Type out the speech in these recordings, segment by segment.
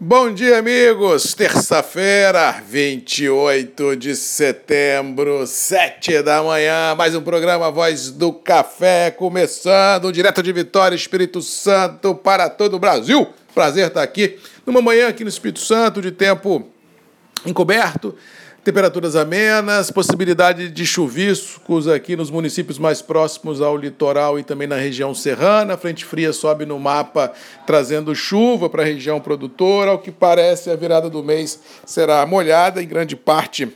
Bom dia, amigos! Terça-feira, 28 de setembro, 7 da manhã, mais um programa Voz do Café começando, direto de Vitória, Espírito Santo, para todo o Brasil. Prazer estar aqui numa manhã aqui no Espírito Santo, de tempo encoberto, temperaturas amenas, possibilidade de chuviscos aqui nos municípios mais próximos ao litoral e também na região serrana. A frente fria sobe no mapa trazendo chuva para a região produtora. Ao que parece, a virada do mês será molhada em grande parte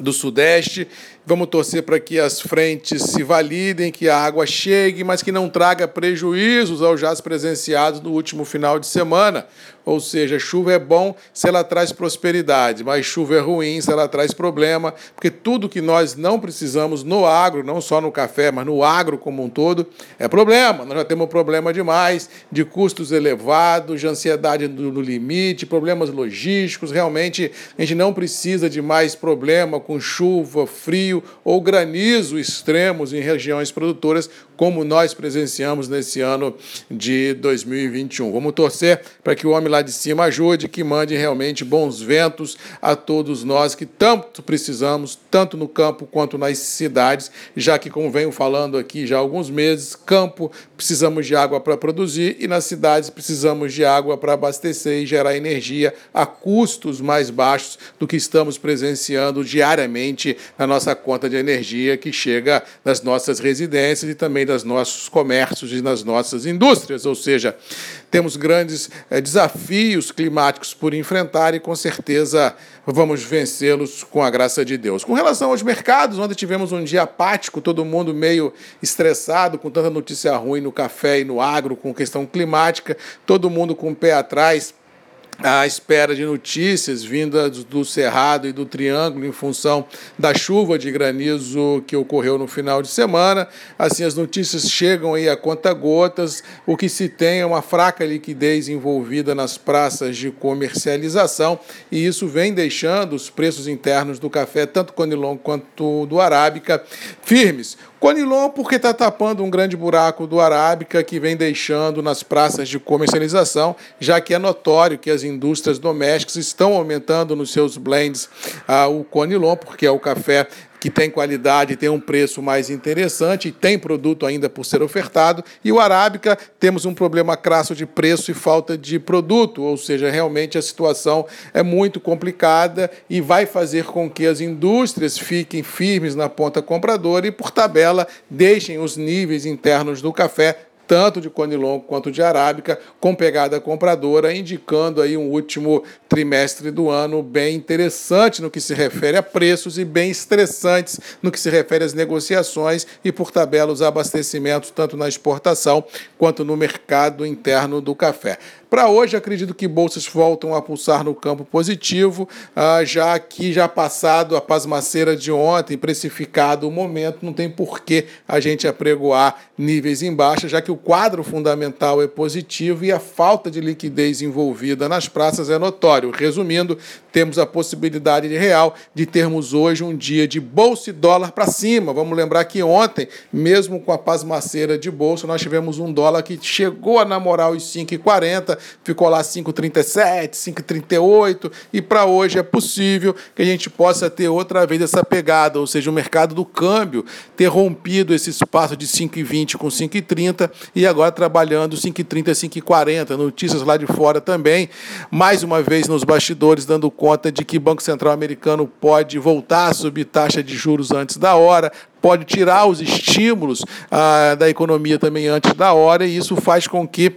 do Sudeste Vamos torcer para que as frentes se validem, que a água chegue, mas que não traga prejuízos aos já presenciados no último final de semana. Ou seja, chuva é bom se ela traz prosperidade, mas chuva é ruim se ela traz problema, porque tudo que nós não precisamos no agro, não só no café, mas no agro como um todo, é problema. Nós já temos problema demais de custos elevados, de ansiedade no limite, problemas logísticos. Realmente, a gente não precisa de mais problema com chuva, frio frio ou granizo extremos em regiões produtoras, como nós presenciamos nesse ano de 2021. Vamos torcer para que o homem lá de cima ajude, que mande realmente bons ventos a todos nós que tanto precisamos, tanto no campo quanto nas cidades, já que, como venho falando aqui já há alguns meses, campo precisamos de água para produzir e nas cidades precisamos de água para abastecer e gerar energia a custos mais baixos do que estamos presenciando diariamente na nossa conta de energia que chega nas nossas residências e também nos nossos comércios e nas nossas indústrias. Ou seja, temos grandes é, desafios climáticos por enfrentar e com certeza vamos vencê-los com a graça de Deus. Com relação aos mercados, onde tivemos um dia apático, todo mundo meio estressado, com tanta notícia ruim no café e no agro, com questão climática, todo mundo com o pé atrás à espera de notícias vindas do Cerrado e do Triângulo em função da chuva de granizo que ocorreu no final de semana. Assim, as notícias chegam aí a conta-gotas. O que se tem é uma fraca liquidez envolvida nas praças de comercialização e isso vem deixando os preços internos do café, tanto Conilon quanto do Arábica, firmes. Conilon porque está tapando um grande buraco do Arábica que vem deixando nas praças de comercialização, já que é notório que as indústrias domésticas estão aumentando nos seus blends? Ah, o Conilon, porque é o café que tem qualidade, tem um preço mais interessante e tem produto ainda por ser ofertado. E o Arábica temos um problema crasso de preço e falta de produto, ou seja, realmente a situação é muito complicada e vai fazer com que as indústrias fiquem firmes na ponta compradora e, por tabela, deixem os níveis internos do café tanto de Conilon quanto de Arábica, com pegada compradora, indicando aí um último trimestre do ano bem interessante no que se refere a preços e bem estressantes no que se refere às negociações e, por tabela, os abastecimentos, tanto na exportação quanto no mercado interno do café. Para hoje, acredito que bolsas voltam a pulsar no campo positivo, ah, já que já passado a pasmaceira de ontem, precificado o momento, não tem porquê a gente apregoar níveis em baixa, já que o quadro fundamental é positivo e a falta de liquidez envolvida nas praças é notório. Resumindo, temos a possibilidade real de termos hoje um dia de bolsa e dólar para cima. Vamos lembrar que ontem, mesmo com a pasmaceira de bolsa, nós tivemos um dólar que chegou a namorar os 5,40 ficou lá 5,37, 5,38, e para hoje é possível que a gente possa ter outra vez essa pegada, ou seja, o mercado do câmbio ter rompido esse espaço de 5,20 com 5,30 e agora trabalhando 5,30, 5,40. Notícias lá de fora também, mais uma vez nos bastidores, dando conta de que o Banco Central americano pode voltar a subir taxa de juros antes da hora, pode tirar os estímulos ah, da economia também antes da hora, e isso faz com que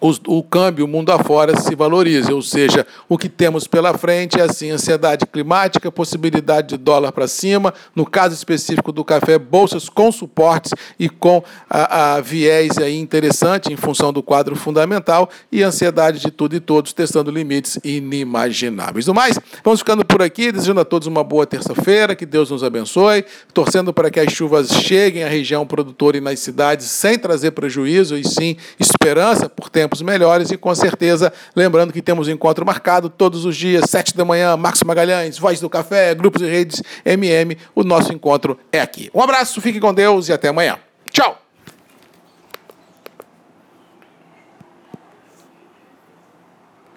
o, câmbio, o mundo afora se valorize, ou seja, o que temos pela frente é assim, ansiedade climática, possibilidade de dólar para cima, no caso específico do café, bolsas com suportes e com a, a viés aí interessante em função do quadro fundamental e ansiedade de tudo e todos, testando limites inimagináveis. Do mais, vamos ficando por aqui, desejando a todos uma boa terça-feira, que Deus nos abençoe, torcendo para que as chuvas cheguem à região produtora e nas cidades sem trazer prejuízo e sim esperança por tempo tempos melhores e com certeza, lembrando que temos um encontro marcado todos os dias, sete da manhã, Marcos Magalhães, Voz do Café, Grupos e Redes, MM, o nosso encontro é aqui. Um abraço, fique com Deus e até amanhã. Tchau!